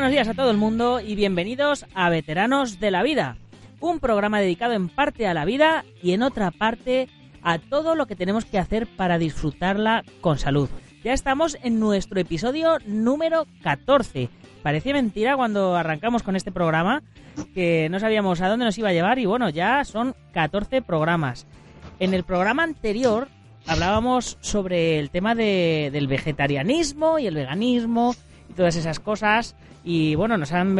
Buenos días a todo el mundo y bienvenidos a Veteranos de la Vida, un programa dedicado en parte a la vida y en otra parte a todo lo que tenemos que hacer para disfrutarla con salud. Ya estamos en nuestro episodio número 14. Parecía mentira cuando arrancamos con este programa que no sabíamos a dónde nos iba a llevar y bueno, ya son 14 programas. En el programa anterior hablábamos sobre el tema de, del vegetarianismo y el veganismo y todas esas cosas. Y bueno, nos han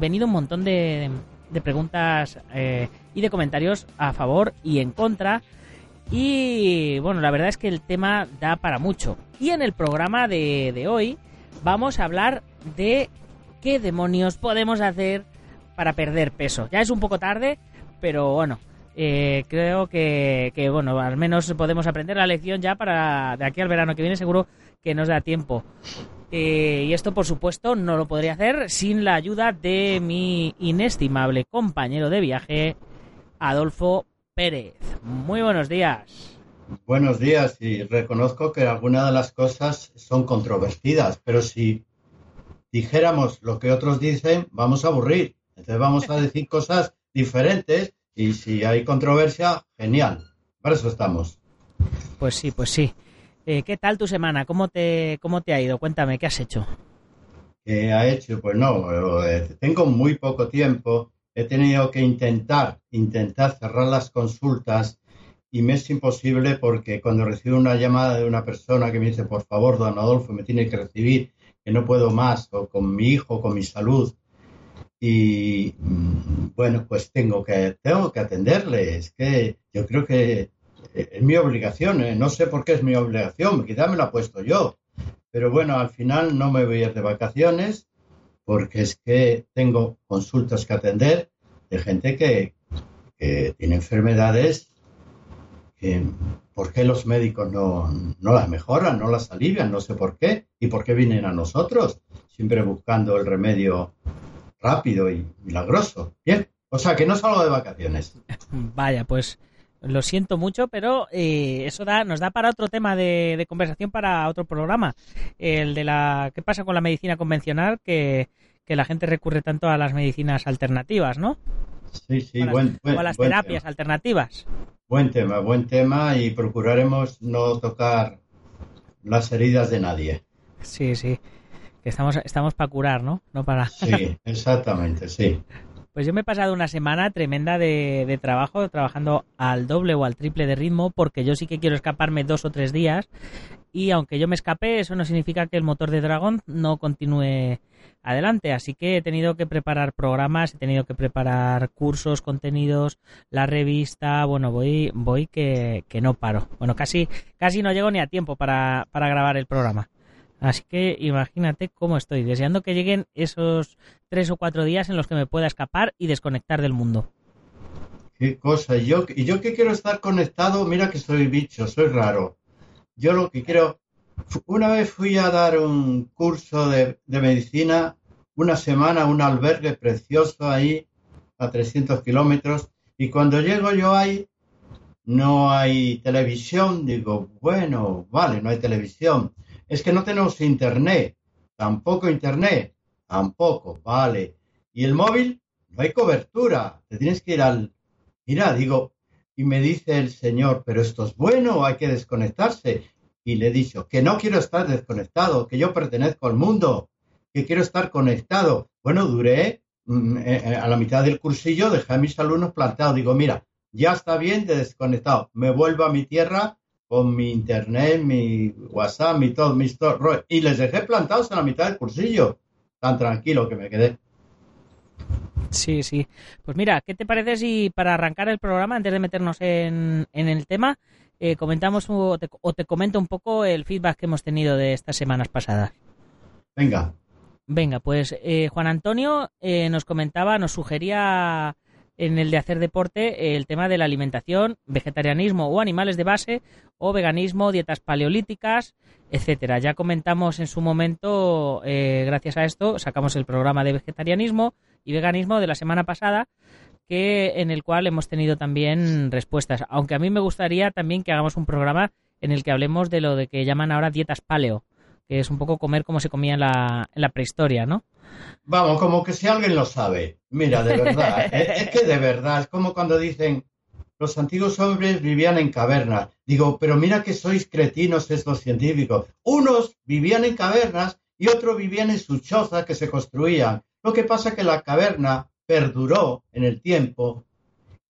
venido un montón de, de preguntas eh, y de comentarios a favor y en contra. Y bueno, la verdad es que el tema da para mucho. Y en el programa de, de hoy vamos a hablar de qué demonios podemos hacer para perder peso. Ya es un poco tarde, pero bueno, eh, creo que, que, bueno, al menos podemos aprender la lección ya para de aquí al verano que viene, seguro que nos da tiempo. Eh, y esto, por supuesto, no lo podría hacer sin la ayuda de mi inestimable compañero de viaje, Adolfo Pérez. Muy buenos días. Buenos días y reconozco que algunas de las cosas son controvertidas, pero si dijéramos lo que otros dicen, vamos a aburrir. Entonces vamos a decir cosas diferentes y si hay controversia, genial. Para eso estamos. Pues sí, pues sí. Eh, ¿Qué tal tu semana? ¿Cómo te, ¿Cómo te ha ido? Cuéntame, ¿qué has hecho? ¿Qué ha hecho? Pues no, eh, tengo muy poco tiempo. He tenido que intentar, intentar cerrar las consultas y me es imposible porque cuando recibo una llamada de una persona que me dice, por favor, don Adolfo, me tiene que recibir, que no puedo más, o con mi hijo, con mi salud, y mm, bueno, pues tengo que, tengo que atenderle. Es que yo creo que es mi obligación, ¿eh? no sé por qué es mi obligación, quizá me lo he puesto yo, pero bueno, al final no me voy a ir de vacaciones porque es que tengo consultas que atender de gente que, tiene enfermedades que, ¿por qué los médicos no, no las mejoran, no las alivian? No sé por qué. ¿Y por qué vienen a nosotros? Siempre buscando el remedio rápido y milagroso. Bien, o sea que no salgo de vacaciones. Vaya, pues lo siento mucho, pero eh, eso da, nos da para otro tema de, conversación para otro programa. El de la qué pasa con la medicina convencional, que, la gente recurre tanto a las medicinas alternativas, ¿no? Sí, sí, buen, o a las terapias alternativas. Buen tema, buen tema y procuraremos no tocar las heridas de nadie. Sí, sí que estamos, estamos para curar, ¿no? No para... Sí, exactamente, sí. Pues yo me he pasado una semana tremenda de, de, trabajo, trabajando al doble o al triple de ritmo, porque yo sí que quiero escaparme dos o tres días. Y aunque yo me escape, eso no significa que el motor de Dragon no continúe adelante. Así que he tenido que preparar programas, he tenido que preparar cursos, contenidos, la revista. Bueno, voy, voy que, que no paro. Bueno, casi, casi no llego ni a tiempo para, para grabar el programa. Así que imagínate cómo estoy, deseando que lleguen esos tres o cuatro días en los que me pueda escapar y desconectar del mundo. Qué cosa, y yo, y yo que quiero estar conectado, mira que soy bicho, soy raro. Yo lo que quiero, una vez fui a dar un curso de, de medicina, una semana, un albergue precioso ahí, a 300 kilómetros, y cuando llego yo ahí, no hay televisión, digo, bueno, vale, no hay televisión es que no tenemos internet, tampoco internet, tampoco, vale. ¿Y el móvil? No hay cobertura, te tienes que ir al... Mira, digo, y me dice el señor, pero esto es bueno, hay que desconectarse. Y le he dicho, que no quiero estar desconectado, que yo pertenezco al mundo, que quiero estar conectado. Bueno, duré mm, eh, eh, a la mitad del cursillo, dejé a mis alumnos plantados. Digo, mira, ya está bien de desconectado, me vuelvo a mi tierra con mi internet, mi WhatsApp, mi todo, mi store, y les dejé plantados en la mitad del cursillo, tan tranquilo que me quedé. Sí, sí. Pues mira, ¿qué te parece si para arrancar el programa, antes de meternos en, el tema, eh, comentamos o te, comento un poco el feedback que hemos tenido de estas semanas pasadas? Venga. Venga, pues eh, Juan Antonio eh, nos comentaba, nos sugería en el de hacer deporte el tema de la alimentación, vegetarianismo o animales de base o veganismo, dietas paleolíticas, etcétera. Ya comentamos en su momento, eh, gracias a esto, sacamos el programa de vegetarianismo y veganismo de la semana pasada, que en el cual hemos tenido también respuestas. Aunque a mí me gustaría también que hagamos un programa en el que hablemos de lo de que llaman ahora dietas paleo, que es un poco comer como se comía en la, en la prehistoria, ¿no? Vamos, como que si alguien lo sabe. Mira, de verdad, es, es que de verdad, es como cuando dicen, los antiguos hombres vivían en cavernas. Digo, pero mira que sois cretinos estos científicos. Unos vivían en cavernas y otros vivían en sus chozas que se construían. Lo que pasa es que la caverna perduró en el tiempo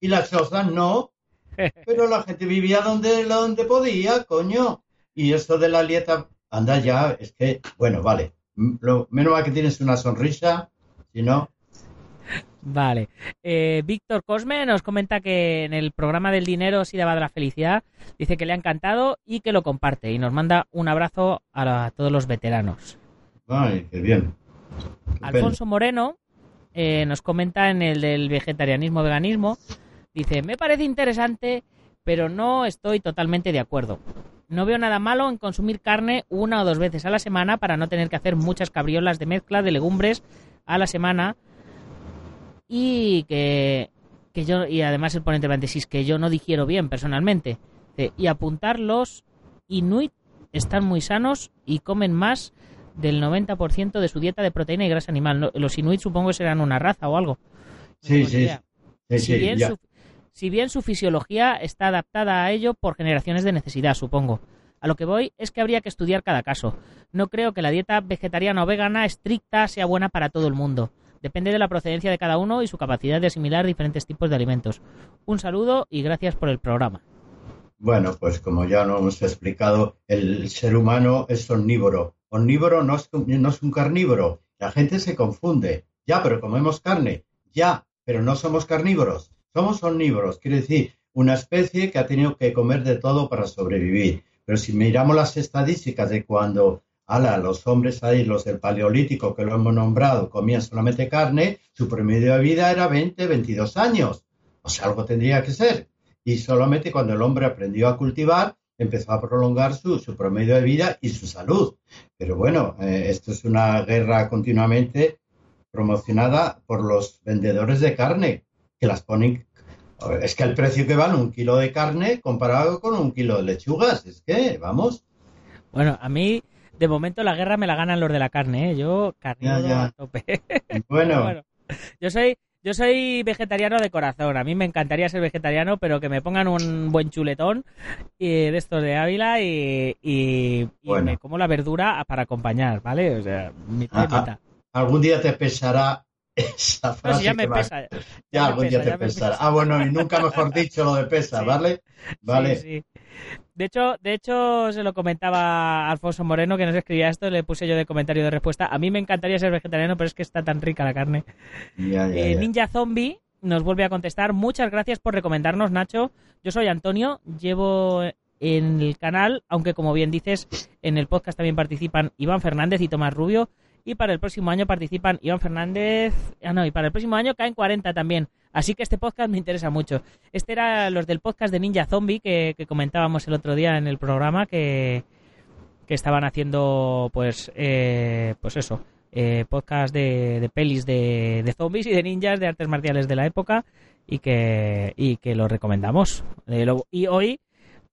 y las chozas no. Pero la gente vivía donde, donde podía, coño. Y esto de la dieta, anda ya, es que, bueno, vale. Lo, menos mal que tienes una sonrisa, si no. Vale. Eh, Víctor Cosme nos comenta que en el programa del dinero sí daba de la felicidad. Dice que le ha encantado y que lo comparte. Y nos manda un abrazo a, la- a todos los veteranos. Ay, qué bien. Alfonso Moreno eh, nos comenta en el del vegetarianismo veganismo. Dice, me parece interesante, pero no estoy totalmente de acuerdo. No veo nada malo en consumir carne una o dos veces a la semana para no tener que hacer muchas cabriolas de mezcla de legumbres a la semana. Y que, que yo, y además el ponente paréntesis, que yo no digiero bien personalmente. Y apuntar los inuit están muy sanos y comen más del 90% de su dieta de proteína y grasa animal. Los inuit supongo que serán una raza o algo. Sí, sí, sí, si, bien su, si bien su fisiología está adaptada a ello por generaciones de necesidad, supongo. A lo que voy es que habría que estudiar cada caso. No creo que la dieta vegetariana o vegana estricta sea buena para todo el mundo. Depende de la procedencia de cada uno y su capacidad de asimilar diferentes tipos de alimentos. Un saludo y gracias por el programa. Bueno, pues como ya nos hemos explicado, el ser humano es omnívoro. Omnívoro no es, no es un carnívoro. La gente se confunde. Ya, pero comemos carne. Ya, pero no somos carnívoros. Somos omnívoros. Quiere decir, una especie que ha tenido que comer de todo para sobrevivir. Pero si miramos las estadísticas de cuando ala, los hombres ahí, los del Paleolítico, que lo hemos nombrado, comían solamente carne, su promedio de vida era 20, 22 años. O sea, algo tendría que ser y solamente cuando el hombre aprendió a cultivar empezó a prolongar su, promedio de vida y su salud. Pero bueno, eh, esto es una guerra continuamente promocionada por los vendedores de carne, que las ponen... Es que el precio que vale un kilo de carne comparado con un kilo de lechugas, es que, vamos, Bueno, a mí, de momento, la guerra me la ganan los de la carne, ¿eh? Yo, ya. a tope. bueno, Bueno, yo soy yo soy vegetariano de corazón. A mí me encantaría ser vegetariano, pero que me pongan un buen chuletón y de estos de Ávila y, y, me como la verdura para acompañar, ¿vale? O sea, mitad y mitad. algún día te pesará esa No, frase si ya me que pesa. Ya, me algún pesa, día te ya pesará. pesa. Ah, bueno, y nunca mejor dicho lo de pesa, Sí. ¿vale? Vale. Sí, sí. De hecho, de hecho, se lo comentaba a Alfonso Moreno que nos escribía esto, le puse yo de comentario de respuesta. A mí me encantaría ser vegetariano, pero es que está tan rica la carne. Ya, ya, Eh, ya. Ninja Zombie nos vuelve a contestar. Muchas gracias por recomendarnos, Nacho. Yo soy Antonio, llevo en el canal, aunque como bien dices, en el podcast también participan Iván Fernández y Tomás Rubio. Y para el próximo año participan Iván Fernández. Ah, no, y para el próximo año caen 40 también. Así que este podcast me interesa mucho. Este era los del podcast de Ninja Zombie que, comentábamos el otro día en el programa que, que estaban haciendo, pues, eh, pues eso, eh, podcast de, de pelis de, de zombies y de ninjas de artes marciales de la época y que, y que lo recomendamos. Eh, y hoy,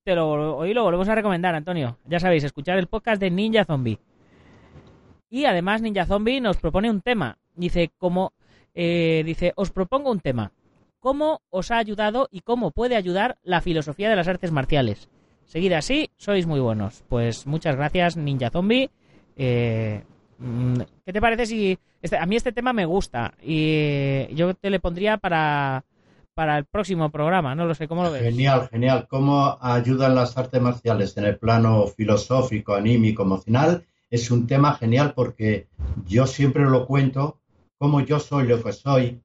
te lo, hoy lo volvemos a recomendar, Antonio. Ya sabéis, escuchar el podcast de Ninja Zombie. Y además Ninja Zombie nos propone un tema. Dice, como, eh, dice, os propongo un tema. ¿Cómo os ha ayudado y cómo puede ayudar la filosofía de las artes marciales? Seguid así, sois muy buenos. Pues muchas gracias, Ninja Zombie. Eh, mm, ¿Qué te parece si... este- a mí este tema me gusta y yo te le pondría para, para el próximo programa, no lo sé, ¿cómo lo ves? Genial, genial. ¿Cómo ayudan las artes marciales en el plano filosófico, anímico, emocional? Es un tema genial porque yo siempre lo cuento, como yo soy lo que soy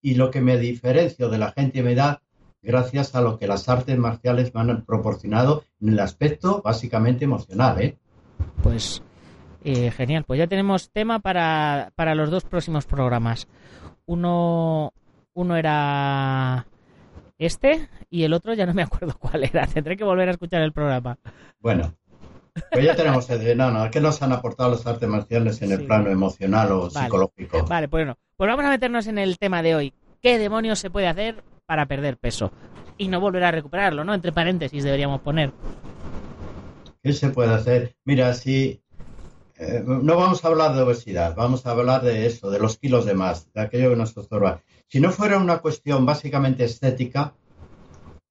y lo que me diferencio de la gente me da gracias a lo que las artes marciales me han proporcionado en el aspecto básicamente emocional, ¿eh? Pues eh, genial, pues ya tenemos tema para, para los dos próximos programas. Uno, uno era este y el otro ya no me acuerdo cuál era. Tendré que volver a escuchar el programa. Bueno, pues ya tenemos el no, no, ¿qué nos han aportado las artes marciales en el plano emocional o Vale. psicológico? Vale, pues bueno, pues vamos a meternos en el tema de hoy. ¿Qué demonios se puede hacer para perder peso? Y no volver a recuperarlo, ¿no? Entre paréntesis deberíamos poner. ¿Qué se puede hacer? Mira, si eh, no vamos a hablar de obesidad, vamos a hablar de eso, de los kilos de más, de aquello que nos estorba. Si no fuera una cuestión básicamente estética,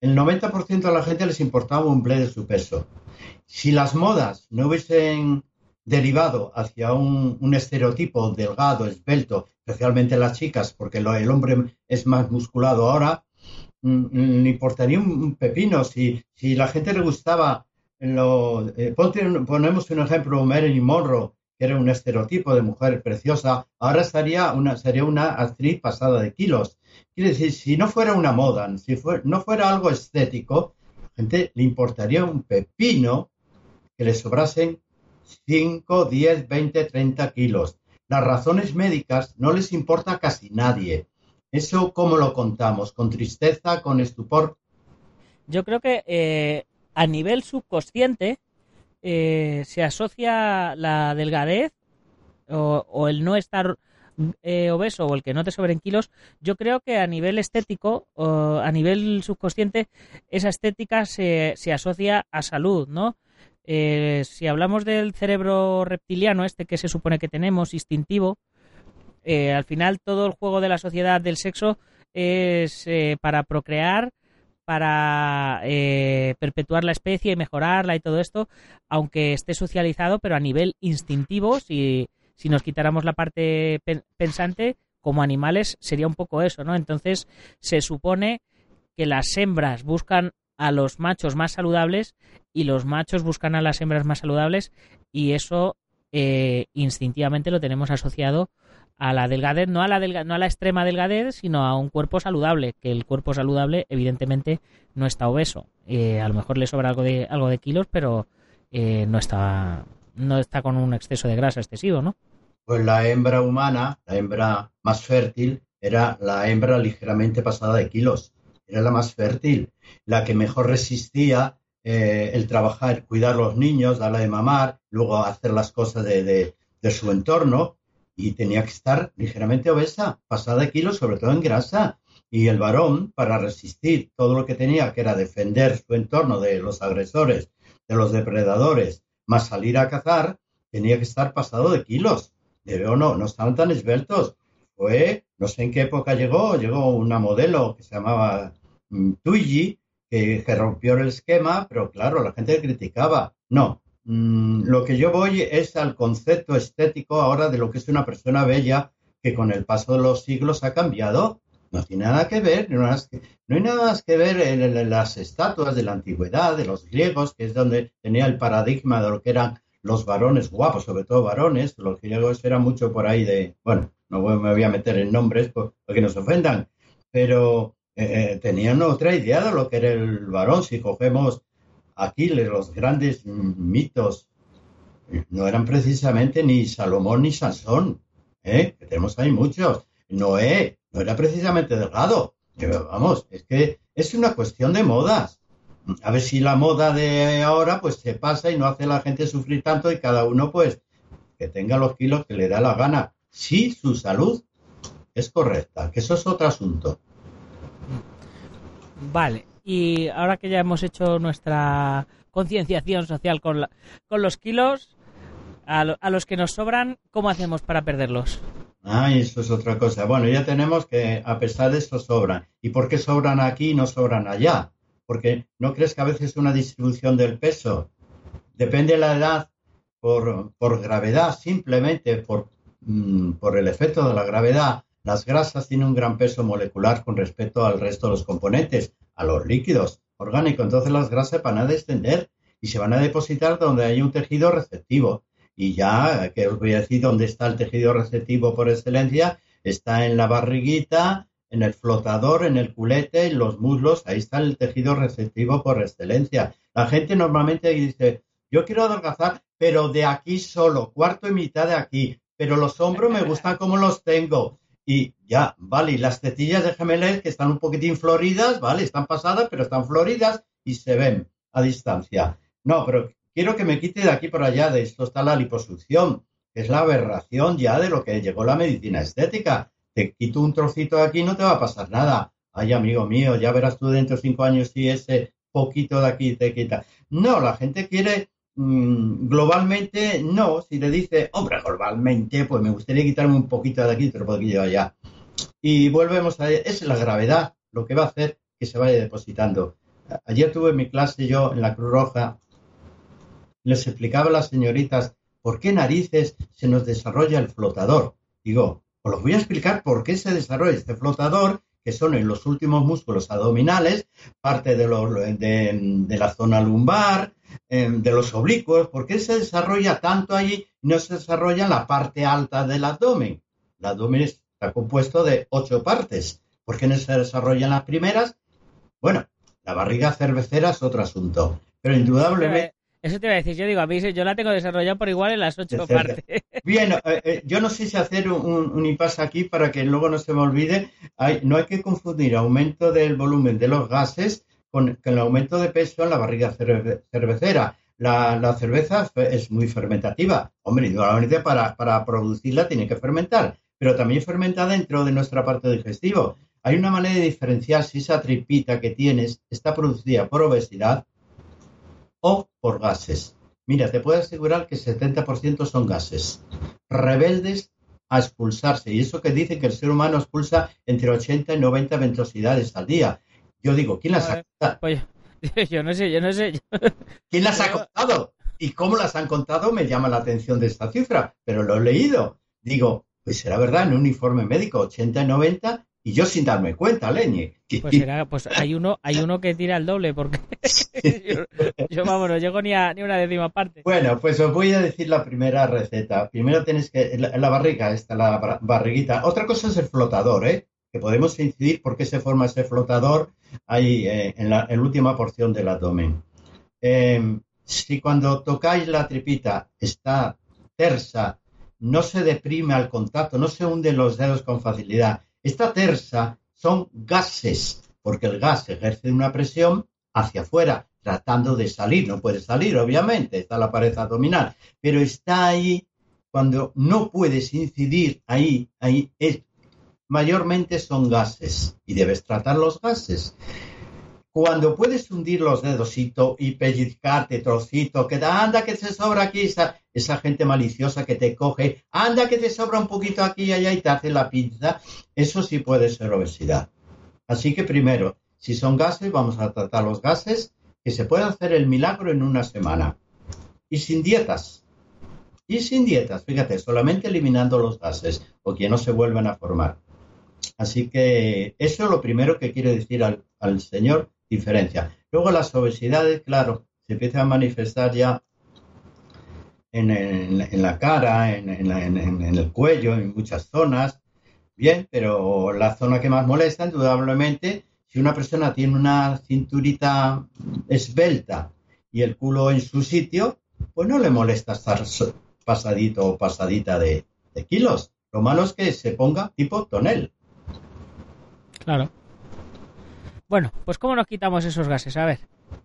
el 90% de la gente les importaba un ble de su peso. Si las modas no hubiesen derivado hacia un, estereotipo delgado, esbelto, especialmente las chicas, porque el hombre es más musculado ahora, mm, mm, ni importaría un, pepino. Si, la gente le gustaba lo, eh, ponemos un ejemplo, Marilyn Monroe, que era un estereotipo de mujer preciosa, ahora una, sería una actriz pasada de kilos. Quiere decir, si no fuera una moda, si no fuera algo estético, a la gente le importaría un pepino que le sobrasen 5, 10, 20, 30 kilos. Las razones médicas no les importa a casi nadie. ¿Eso cómo lo contamos? ¿Con tristeza? ¿Con estupor? Yo creo que eh, a nivel subconsciente eh, se asocia la delgadez o, el no estar eh, obeso o el que no te sobren kilos, yo creo que a nivel estético, o a nivel subconsciente, esa estética se, se asocia a salud, ¿no? Eh, si hablamos del cerebro reptiliano, este que se supone que tenemos, instintivo, al final todo el juego de la sociedad del sexo es para procrear para eh, perpetuar la especie y mejorarla y todo esto, aunque esté socializado, pero a nivel instintivo, si, si nos quitáramos la parte pensante, como animales sería un poco eso, ¿no? Entonces se supone que las hembras buscan a los machos más saludables y los machos buscan a las hembras más saludables y eso eh, instintivamente lo tenemos asociado a la delgadez, no a la, no a la extrema delgadez, sino a un cuerpo saludable, que el cuerpo saludable evidentemente no está obeso. Eh, a lo mejor le sobra algo de, algo de kilos, pero eh, no, está, no está con un exceso de grasa excesivo, ¿no? Pues la hembra humana, la hembra más fértil, era la hembra ligeramente pasada de kilos. Era la más fértil, la que mejor resistía eh, el trabajar, cuidar los niños, darle de mamar, luego hacer las cosas de, de su entorno y tenía que estar ligeramente obesa, pasada de kilos, sobre todo en grasa. Y el varón, para resistir todo lo que tenía, que era defender su entorno de los agresores, de los depredadores, más salir a cazar, tenía que estar pasado de kilos. Debe o no, no estaban tan esbeltos. Fue, no sé en qué época llegó, llegó una modelo que se llamaba mm, Tuyi, que, que rompió el esquema, pero claro, la gente criticaba. No, Mm, lo que yo voy es al concepto estético ahora de lo que es una persona bella que con el paso de los siglos ha cambiado. No tiene nada que ver, no, hay nada más que ver en, las estatuas de la antigüedad, de los griegos, que es donde tenía el paradigma de lo que eran los varones guapos, sobre todo varones. Los griegos eran mucho por ahí de, bueno, no me voy a meter en nombres porque nos ofendan, pero eh, eh, tenían otra idea de lo que era el varón. Si cogemos Aquiles, los grandes mitos, no eran precisamente ni Salomón ni Sansón, ¿eh? que tenemos ahí muchos. Noé era precisamente delgado. vamos, es que es una cuestión de modas. A ver si la moda de ahora pues se pasa y no hace a la gente sufrir tanto y cada uno pues que tenga los kilos que le da la gana. Si su salud es correcta, que eso es otro asunto. Vale, y ahora que ya hemos hecho nuestra concienciación social con, con los kilos, a, a, los que nos sobran, ¿cómo hacemos para perderlos? Ah, eso es otra cosa. Bueno, ya tenemos que, a pesar de eso, sobran. ¿Y por qué sobran aquí y no sobran allá? Porque ¿no crees que a veces una distribución del peso depende de la edad por, por gravedad, simplemente por, mm, por el efecto de la gravedad? Las grasas tienen un gran peso molecular con respecto al resto de los componentes a los líquidos orgánicos. Entonces las grasas van a descender y se van a depositar donde hay un tejido receptivo. Y ya, que os voy a decir dónde está el tejido receptivo por excelencia, está en la barriguita, en el flotador, en el culete, en los muslos, ahí está el tejido receptivo por excelencia. La gente normalmente dice, yo quiero adelgazar, pero de aquí solo, cuarto y mitad de aquí, pero los hombros me gustan como los tengo y ya, vale, y las tetillas de gemelos que están un poquitín floridas, vale, están pasadas, pero están floridas y se ven a distancia. No, pero quiero que me quite de aquí por allá, de esto está la liposucción, que es la aberración ya de lo que llegó la medicina estética. Te quito un trocito de aquí, no te va a pasar nada. Ay, amigo mío, ya verás tú dentro de cinco años si ese poquito de aquí te quita. No, la gente quiere mm, globalmente no. Si le dice, hombre, globalmente, pues me gustaría quitarme un poquito de aquí, otro poquito de allá. Y volvemos a... Es la gravedad lo que va a hacer que se vaya depositando. Ayer tuve mi clase yo en la Cruz Roja, les explicaba a las señoritas por qué narices se nos desarrolla el flotador. Digo, os lo voy a explicar por qué se desarrolla este flotador, que son en los últimos músculos abdominales, parte de, de, la zona lumbar, em, de los oblicuos, por qué se desarrolla tanto allí y no se desarrolla en la parte alta del abdomen. El abdomen está compuesto de ocho partes. ¿Por qué no se desarrollan las primeras? Bueno, la barriga cervecera es otro asunto, pero indudablemente... Eso te iba a decir, yo digo, a mí yo la tengo desarrollada por igual en las ocho partes. Bien, eh, eh, yo no sé si hacer un, un, impasse aquí para que luego no se me olvide. no hay que confundir aumento del volumen de los gases con, el aumento de peso en la barriga cervecera. La, cerveza es muy fermentativa. Hombre, indudablemente para, para producirla tiene que fermentar, pero también fermenta dentro de nuestra parte digestiva. Hay una manera de diferenciar si esa tripita que tienes está producida por obesidad o por gases. Mira, te puedo asegurar que 70% son gases, rebeldes a expulsarse. Y eso que dice que el ser humano expulsa entre 80 y 90 ventosidades al día. Yo digo, ¿quién las ha contado? Pues, yo no sé, yo no sé. ¿Quién las ha contado? Y cómo las han contado me llama la atención de esta cifra, pero lo he leído. Digo, pues será verdad, en un informe médico, 80 y 90 y yo sin darme cuenta, Leñe. Pues, será, pues hay uno, hay uno que tira el doble, porque yo, vamos, no llego ni a ni una décima parte. Bueno, pues os voy a decir la primera receta. Primero tenéis que, la, barriga, esta, la barriguita. Otra cosa es el flotador, ¿eh? Que podemos incidir por qué se forma ese flotador ahí eh, en, la, última porción del abdomen. Em, si cuando tocáis la tripita está tersa, no se deprime al contacto, no se hunden los dedos con facilidad, esta tersa son gases, porque el gas ejerce una presión hacia afuera, tratando de salir. No puede salir, obviamente, está la pared abdominal, pero está ahí cuando no puedes incidir ahí, ahí es, mayormente son gases y debes tratar los gases. Cuando puedes hundir los dedos y pellizcarte trocito, que da, anda que se sobra aquí, esa, gente maliciosa que te coge, anda que te sobra un poquito aquí y allá y te hace la pinza, eso sí puede ser obesidad. Así que primero, si son gases, vamos a tratar los gases, que se puede hacer el milagro en una semana. Y sin dietas. Y sin dietas, fíjate, solamente eliminando los gases, o que no se vuelvan a formar. Así que eso es lo primero que quiero decir al Señor diferencia. Luego las obesidades, claro, se empiezan a manifestar ya en, la cara, en, el cuello, en muchas zonas. Bien, pero la zona que más molesta, indudablemente, si una persona tiene una cinturita esbelta y el culo en su sitio, pues no le molesta estar pasadito o pasadita de, de kilos. Lo malo es que se ponga tipo tonel. Claro. Bueno, pues ¿cómo nos quitamos esos gases? A ver.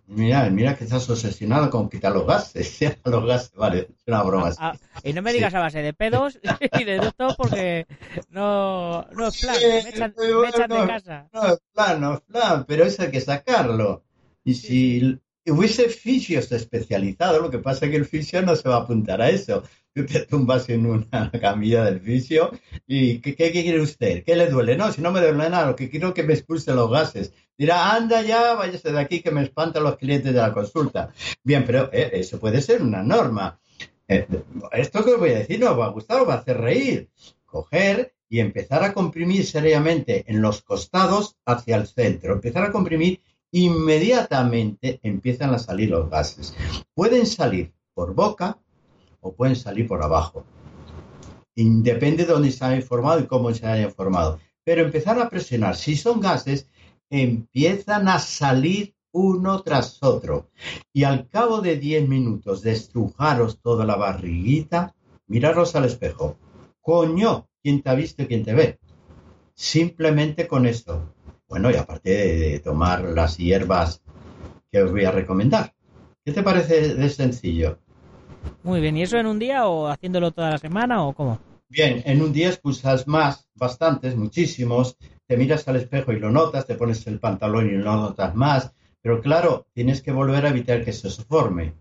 Mira, mira que estás obsesionado con quitar los gases. los gases, vale, es una broma. Ah, y no me digas a base de pedos y de esto porque no, no es plan, me echan, de casa. No es plan, no es plan, pero eso hay que sacarlo. Y si hubiese fisios especializados, lo que pasa es que el fisio no se va a apuntar a eso tú te tumbas en una camilla del fisio y ¿qué, quiere usted? ¿Qué le duele? No, si no me duele nada, lo que quiero es que me expulse los gases. Dirá, anda ya, váyase de aquí que me espantan los clientes de la consulta. Bien, pero eh, eso puede ser una norma. Eh, esto que os voy a decir no os va a gustar, os va a hacer reír. Coger y empezar a comprimir seriamente en los costados hacia el centro. Empezar a comprimir, inmediatamente empiezan a salir los gases. Pueden salir por boca, o pueden salir por abajo. Depende de dónde se hayan formado y cómo se hayan formado. Pero empezar a presionar, si son gases, empiezan a salir uno tras otro. Y al cabo de 10 minutos de estrujaros toda la barriguita, miraros al espejo. Coño, ¿quién te ha visto y quién te ve? Simplemente con esto. Bueno, y aparte de tomar las hierbas que os voy a recomendar. ¿Qué te parece de sencillo? Muy bien, ¿y eso en un día o haciéndolo toda la semana o cómo? Bien, en un día expulsas más, bastantes, muchísimos, te miras al espejo y lo notas, te pones el pantalón y lo notas más, pero claro, tienes que volver a evitar que se forme.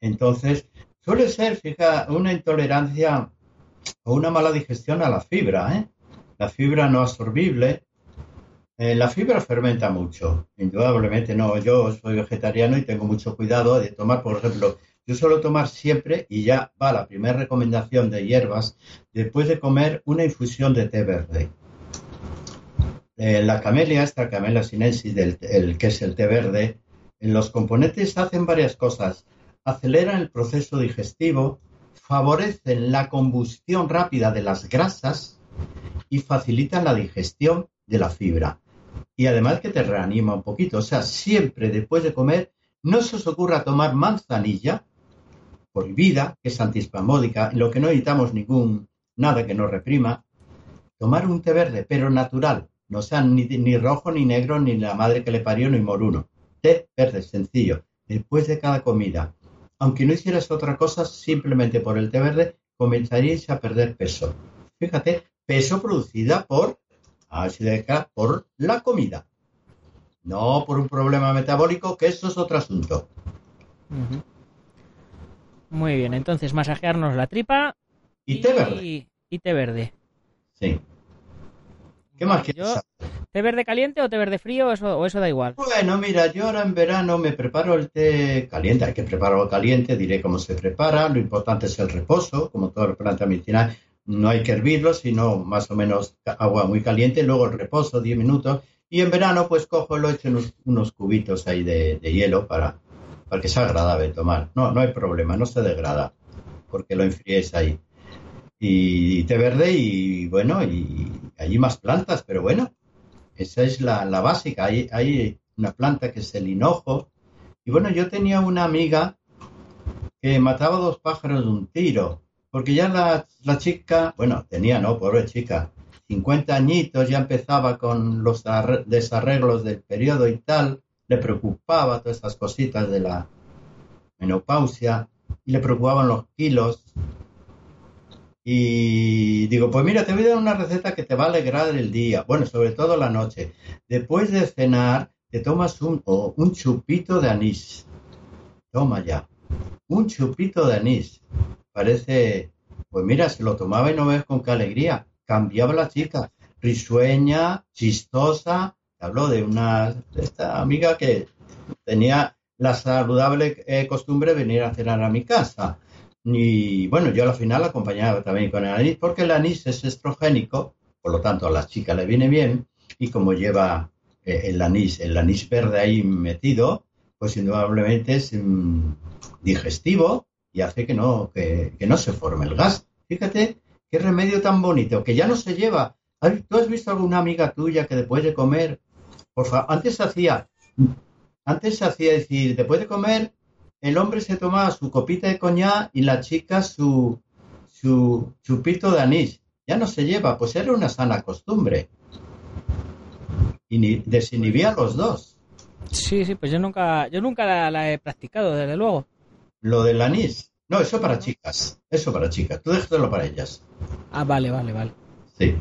Entonces, suele ser, fija, una intolerancia o una mala digestión a la fibra, ¿eh? La fibra no absorbible. Eh, la fibra fermenta mucho, indudablemente no. Yo soy vegetariano y tengo mucho cuidado de tomar, por ejemplo, yo suelo tomar siempre, y ya va la primera recomendación de hierbas, después de comer una infusión de té verde. Eh, la camelia, esta camelia sinensis, del, el, que es el té verde, los componentes hacen varias cosas. Aceleran el proceso digestivo, favorecen la combustión rápida de las grasas y facilitan la digestión de la fibra. Y además que te reanima un poquito. O sea, siempre después de comer, no se os ocurra tomar manzanilla prohibida, que es antispamódica, lo que no necesitamos ningún, nada que nos reprima. Tomar un té verde, pero natural, no sea ni, rojo, ni negro, ni la madre que le parió, ni moruno. Té verde, sencillo, después de cada comida aunque no hicieras otra cosa, simplemente por el té verde comenzaríais a perder peso. Fíjate, peso producida por por la comida. No por un problema metabólico, que eso es otro asunto. Muy bien, entonces masajearnos la tripa. Y, té verde. Y, té verde. Sí. ¿Qué más quieres? ¿Té verde caliente o té verde frío o eso, o eso da igual? Bueno, mira, yo ahora en verano me preparo el té caliente. Hay que prepararlo caliente, diré cómo se prepara. Lo importante es el reposo, como toda la planta medicinal. No hay que hervirlo, sino más o menos agua muy caliente. Luego el reposo, 10 minutos. Y en verano, pues cojo, lo echo unos, unos cubitos ahí de, hielo para, para que sea agradable tomar. No, no hay problema, no se degrada, porque lo enfríes ahí. Y té verde y bueno, y allí más plantas, pero bueno, esa es la, básica. Hay, hay una planta que es el hinojo. Y bueno, yo tenía una amiga que mataba dos pájaros de un tiro, porque ya la, chica, bueno, tenía, no, pobre chica, 50 añitos, ya empezaba con los desarreglos del periodo y tal, le preocupaba todas estas cositas de la menopausia y le preocupaban los kilos y digo, pues mira, te voy a dar una receta que te va a alegrar el día, bueno, sobre todo la noche. Después de cenar, te tomas un, un chupito de anís. Toma ya, un chupito de anís. Parece, pues mira, se lo tomaba y no ves con qué alegría. Cambiaba la chica, risueña, chistosa. Habló de una, de esta amiga que tenía la saludable eh, costumbre de venir a cenar a mi casa y bueno, yo al final acompañaba también con el anís, porque el anís es estrogénico, por lo tanto a la chica le viene bien, y como lleva eh, el anís, el anís verde ahí metido, pues indudablemente es mm, digestivo y hace que no, que, no se forme el gas. Fíjate qué remedio tan bonito, que ya no se lleva. ¿Tú has visto alguna amiga tuya que después de comer, por favor, antes hacía, antes hacía decir, después de comer, el hombre se tomaba su copita de coñac y la chica su, su chupito de anís. Ya no se lleva, pues era una sana costumbre. Y desinhibía a los dos. Sí, sí, pues yo nunca, yo nunca la, he practicado, desde luego. Lo del anís. No, eso para chicas. Eso para chicas. Tú déjatelo para ellas. Ah, vale, vale, vale. Sí.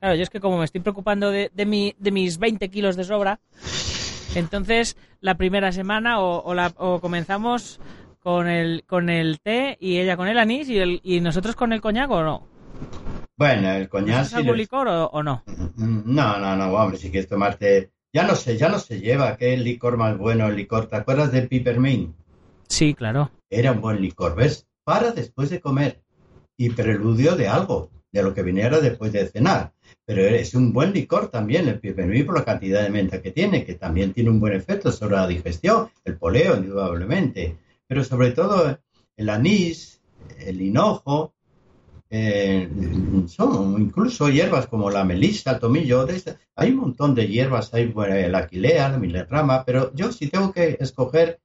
Claro, yo es que como me estoy preocupando de, de, mi, de mis 20 kilos de sobra, entonces, la primera semana o, comenzamos con el, con el té y ella con el anís y, el, y nosotros con el coñac o no. Bueno, el coñac... ¿Es algún licor o, no? No, no, no, hombre, si quieres tomarte... Ya no sé, ya no se lleva. ¿Qué licor más bueno el licor? ¿Te acuerdas del Pipermint? Sí, claro. Era un buen licor, ¿ves? Para después de comer y preludio de algo, de lo que viniera después de cenar. Pero es un buen licor también el pipermint por la cantidad de menta que tiene, que también tiene un buen efecto sobre la digestión, el poleo indudablemente, pero sobre todo el anís, el hinojo, eh, son incluso hierbas como la melisa, el tomillo, hay un montón de hierbas, hay la aquilea, la milerrama, pero yo si tengo que escoger,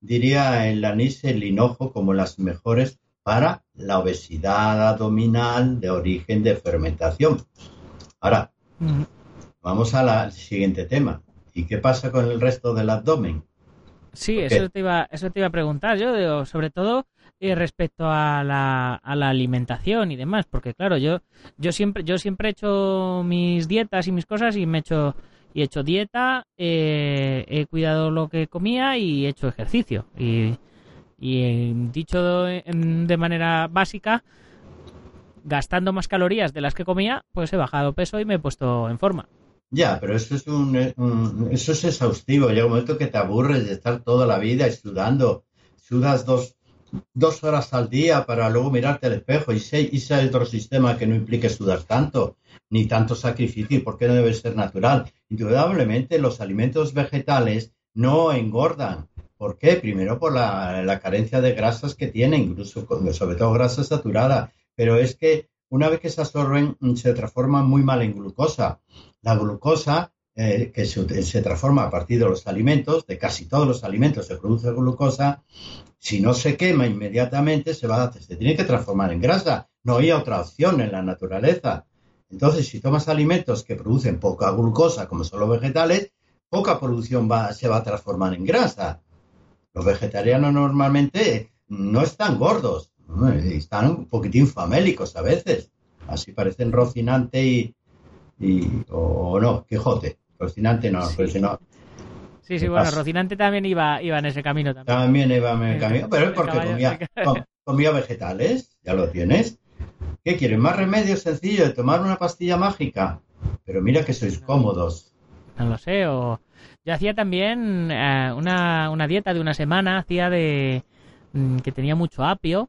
diría el anís, el hinojo como las mejores para la obesidad abdominal de origen de fermentación. Ahora, vamos al siguiente tema. ¿Y qué pasa con el resto del abdomen? Sí, eso te, iba, eso te iba a preguntar yo, sobre todo eh, respecto a la, a la, alimentación y demás, porque claro, yo, yo, siempre, yo siempre he hecho mis dietas y mis cosas y me he hecho y he hecho dieta, eh, he cuidado lo que comía y he hecho ejercicio. Y, y dicho de manera básica, gastando más calorías de las que comía, pues he bajado peso y me he puesto en forma. Ya, pero eso es un, eso es exhaustivo. Llega un momento que te aburres de estar toda la vida sudando. Sudas dos, dos horas al día para luego mirarte al espejo. Y si, y hay otro sistema que no implique sudar tanto, ni tanto sacrificio, ¿y por qué no debe ser natural? Indudablemente los alimentos vegetales no engordan. ¿Por qué? Primero por la, carencia de grasas que tienen, incluso sobre todo grasas saturadas. Pero es que una vez que se absorben, se transforman muy mal en glucosa. La glucosa, eh, que se, transforma a partir de los alimentos, de casi todos los alimentos se produce glucosa, si no se quema inmediatamente, se, va, se tiene que transformar en grasa. No hay otra opción en la naturaleza. Entonces, si tomas alimentos que producen poca glucosa, como son los vegetales, poca producción va, se va a transformar en grasa. Los vegetarianos normalmente no están gordos, están un poquitín famélicos a veces. Así parecen Rocinante y, o, no, Quijote. Rocinante no, sí. Pues no. Sí, sí, bueno, Rocinante también iba, iba en ese camino también. También iba en el camino, pero es porque comía, comía vegetales, ya lo tienes. ¿Qué quieres? ¿Más remedio sencillo de tomar una pastilla mágica? Pero mira que sois cómodos. No lo sé, o... Yo hacía también eh, una, una, dieta de una semana, hacía de... Mm, que tenía mucho apio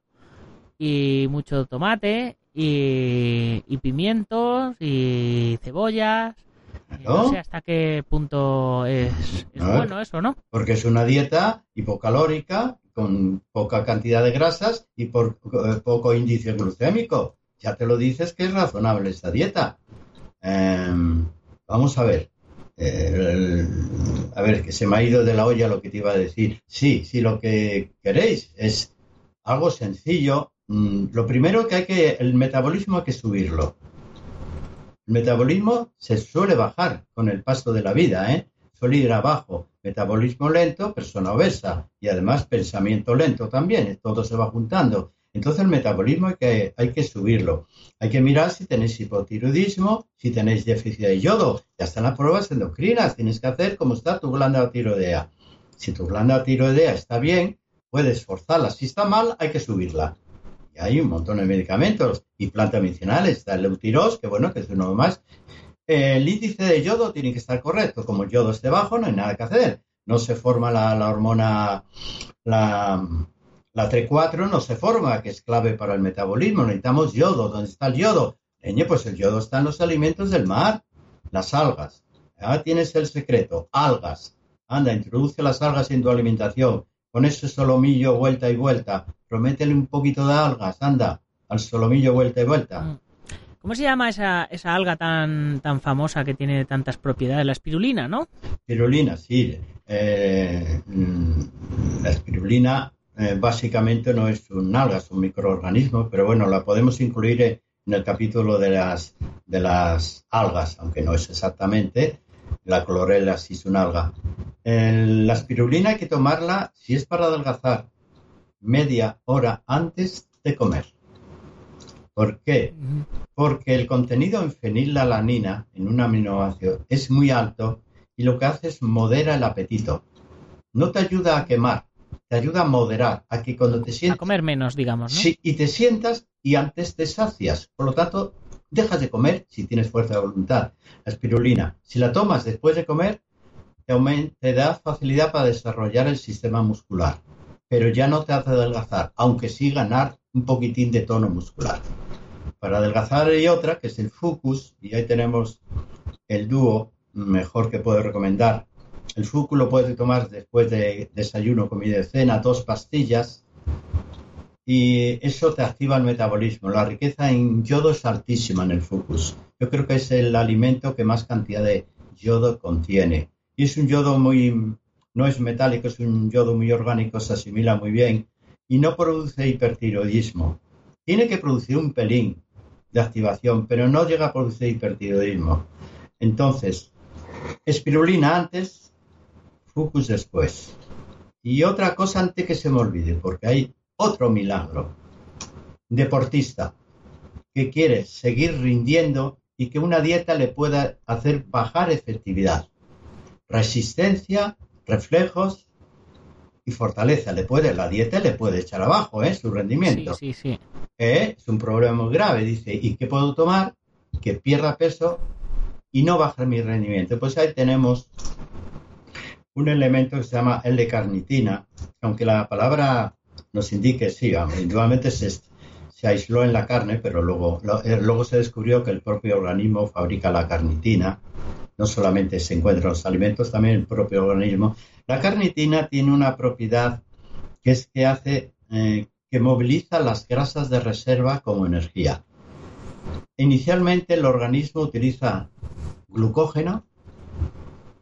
y mucho tomate y, pimientos y cebollas. ¿No? sé hasta qué punto es, bueno eso, ¿no? Porque es una dieta hipocalórica, con poca cantidad de grasas y por eh, poco índice glucémico. Ya te lo dices que es razonable esta dieta. Em, vamos a ver. Eh, a ver, que se me ha ido de la olla lo que te iba a decir. Sí, sí, lo que queréis es algo sencillo, Mm, lo primero que hay que, el metabolismo hay que subirlo. El metabolismo se suele bajar con el paso de la vida, ¿eh? Suele ir abajo. Metabolismo lento, persona obesa. Y además pensamiento lento también. Todo se va juntando. Entonces el metabolismo hay que, hay que subirlo. Hay que mirar si tenéis hipotiroidismo, si tenéis déficit de yodo. Ya están las pruebas endocrinas. Tienes que hacer como está tu glándola tiroidea. Si tu glándola tiroidea está bien, puedes forzarla. Si está mal, hay que subirla hay un montón de medicamentos y plantas medicinales. Está el Leutiros, que bueno, que es uno más. El índice de yodo tiene que estar correcto. Como el yodo esté bajo, no hay nada que hacer. No se forma la, hormona, la, la T4 no se forma, que es clave para el metabolismo. Necesitamos yodo. ¿Dónde está el yodo? pues el yodo está en los alimentos del mar, las algas. Ya tienes el secreto, algas. Anda, introduce las algas en tu alimentación con ese solomillo vuelta y vuelta. Prométele un poquito de algas, anda, al solomillo vuelta y vuelta. Mm. ¿Cómo se llama esa, esa alga tan, tan famosa que tiene tantas propiedades? La espirulina, ¿no? Espirulina, sí. Eh, mm, la espirulina eh, básicamente no es un alga, es un microorganismo, pero bueno, la podemos incluir en el capítulo de las, de las algas, aunque no es exactamente. La clorela sí es un alga la espirulina hay que tomarla si es para adelgazar media hora antes de comer. ¿Por qué? Porque el contenido en fenilalanina, en un aminoácido, es muy alto y lo que hace es modera el apetito. No te ayuda a quemar, te ayuda a moderar, a que cuando te sientas... A comer menos, digamos, ¿no? Sí, y te sientas y antes te sacias. Por lo tanto, dejas de comer si tienes fuerza de voluntad. La espirulina, si la tomas después de comer, te, da facilidad para desarrollar el sistema muscular, pero ya no te hace adelgazar, aunque sí ganar un poquitín de tono muscular. Para adelgazar hay otra, que es el Fucus, y ahí tenemos el dúo mejor que puedo recomendar. El Fucus lo puedes tomar después de desayuno, comida y cena, dos pastillas, y eso te activa el metabolismo. La riqueza en yodo es altísima en el Fucus. Yo creo que es el alimento que más cantidad de yodo contiene y es un yodo muy, no es metálico, es un yodo muy orgánico, se asimila muy bien y no produce hipertiroidismo. Tiene que producir un pelín de activación, pero no llega a producir hipertiroidismo. Entonces, espirulina antes, Fucus después. Y otra cosa antes que se me olvide, porque hay otro milagro. Deportista que quiere seguir rindiendo y que una dieta le pueda hacer bajar efectividad resistencia, reflejos y fortaleza. Le puede, la dieta le puede echar abajo ¿eh? su rendimiento. Sí, sí, sí. ¿Eh? Es un problema muy grave. Dice, ¿y qué puedo tomar? Que pierda peso y no baje mi rendimiento. Pues ahí tenemos un elemento que se llama L-carnitina, aunque la palabra nos indique, sí, individualmente se, se aisló en la carne, pero luego, eh, luego se descubrió que el propio organismo fabrica la carnitina, no solamente se encuentra en los alimentos, también el propio organismo. La carnitina tiene una propiedad que es que hace eh, que moviliza las grasas de reserva como energía. Inicialmente el organismo utiliza glucógeno,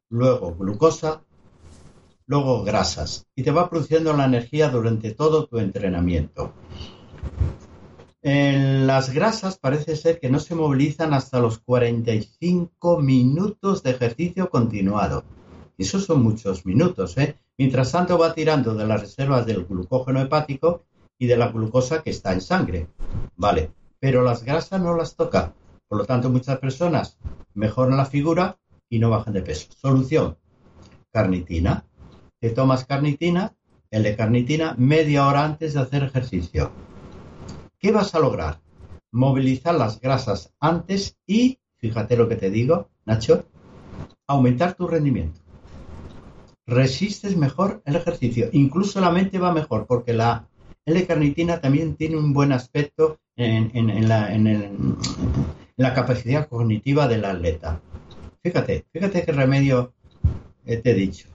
luego glucosa, luego grasas y te va produciendo la energía durante todo tu entrenamiento. En las grasas parece ser que no se movilizan hasta los 45 minutos de ejercicio continuado. Y esos son muchos minutos, ¿eh? Mientras tanto va tirando de las reservas del glucógeno hepático y de la glucosa que está en sangre. Vale, pero las grasas no las toca. Por lo tanto, muchas personas mejoran la figura y no bajan de peso. Solución, carnitina. Te tomas carnitina, L-carnitina, media hora antes de hacer ejercicio ¿Qué vas a lograr? Movilizar las grasas antes y, fíjate lo que te digo, Nacho, aumentar tu rendimiento. Resistes mejor el ejercicio, incluso la mente va mejor, porque la L-carnitina también tiene un buen aspecto en, la, capacidad cognitiva del atleta. Fíjate, fíjate qué remedio te he dicho.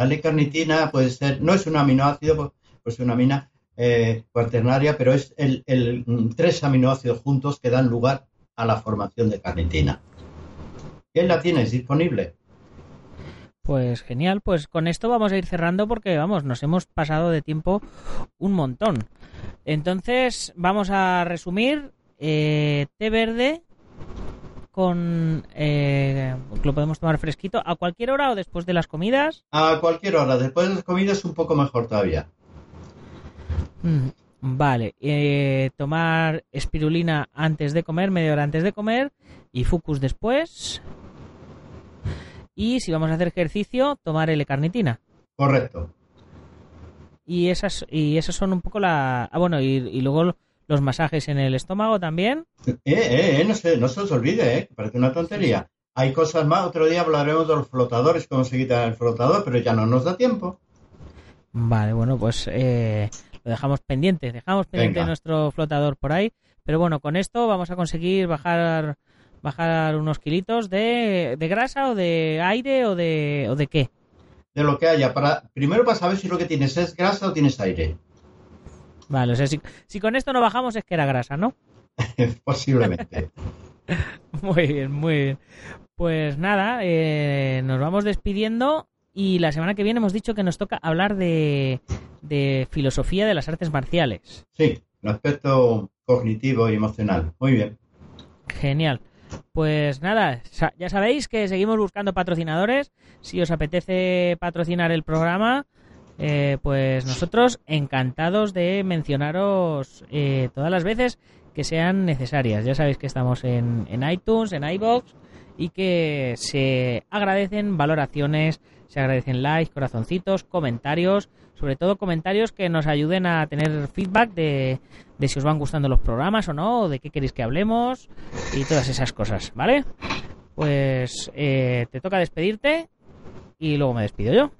La L-carnitina puede ser, no es un aminoácido, pues es una amina, eh, cuaternaria, pero es el, mm, tres aminoácidos juntos que dan lugar a la formación de carnitina. ¿Quién la tienes disponible? Pues genial, pues con esto vamos a ir cerrando porque vamos, nos hemos pasado de tiempo un montón. Entonces vamos a resumir eh, té verde con eh, lo podemos tomar fresquito a cualquier hora o después de las comidas. A cualquier hora, después de las comidas un poco mejor todavía. Mm, vale, eh, tomar espirulina antes de comer, media hora antes de comer y fucus después. Y si vamos a hacer ejercicio, tomar L-carnitina. Correcto. Y esas y esas son un poco la... Ah, bueno, y, luego los masajes en el estómago también. Eh, eh, eh no, se, no se os olvide, eh, parece una tontería. Hay cosas más, otro día hablaremos de los flotadores, cómo se quita el flotador, pero ya no nos da tiempo. Vale, bueno, pues eh, lo dejamos pendiente, dejamos pendiente nuestro flotador por ahí, pero bueno, con esto vamos a conseguir bajar bajar unos kilitos de, grasa o de aire o de, o de qué. De lo que haya, para primero para saber si lo que tienes es grasa o tienes aire. Vale, o sea, si, con esto no bajamos es que era grasa, ¿no? Posiblemente. muy bien, muy bien. Pues nada, eh, nos vamos despidiendo y la semana que viene hemos dicho que nos toca hablar de, de filosofía de las artes marciales. Sí, el aspecto cognitivo y emocional. Muy bien. Genial. Pues nada, ya sabéis que seguimos buscando patrocinadores. Si os apetece patrocinar el programa, eh, pues nosotros encantados de mencionaros eh, todas las veces que sean necesarias. Ya sabéis que estamos en, en iTunes, en iBox y que se agradecen valoraciones, se agradecen likes, corazoncitos, comentarios, sobre todo comentarios que nos ayuden a tener feedback de, si os van gustando los programas o no, o de qué queréis que hablemos y todas esas cosas, ¿vale? Pues eh, te toca despedirte y luego me despido yo.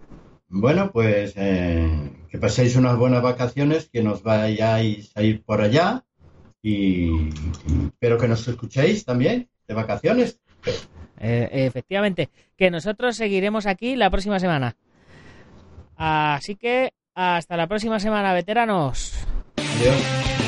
Bueno, pues eh, que paséis unas buenas vacaciones, que nos vayáis a ir por allá y, espero que nos escuchéis también de vacaciones. Eh, efectivamente, que nosotros seguiremos aquí la próxima semana. Así que hasta la próxima semana, veteranos. Adiós.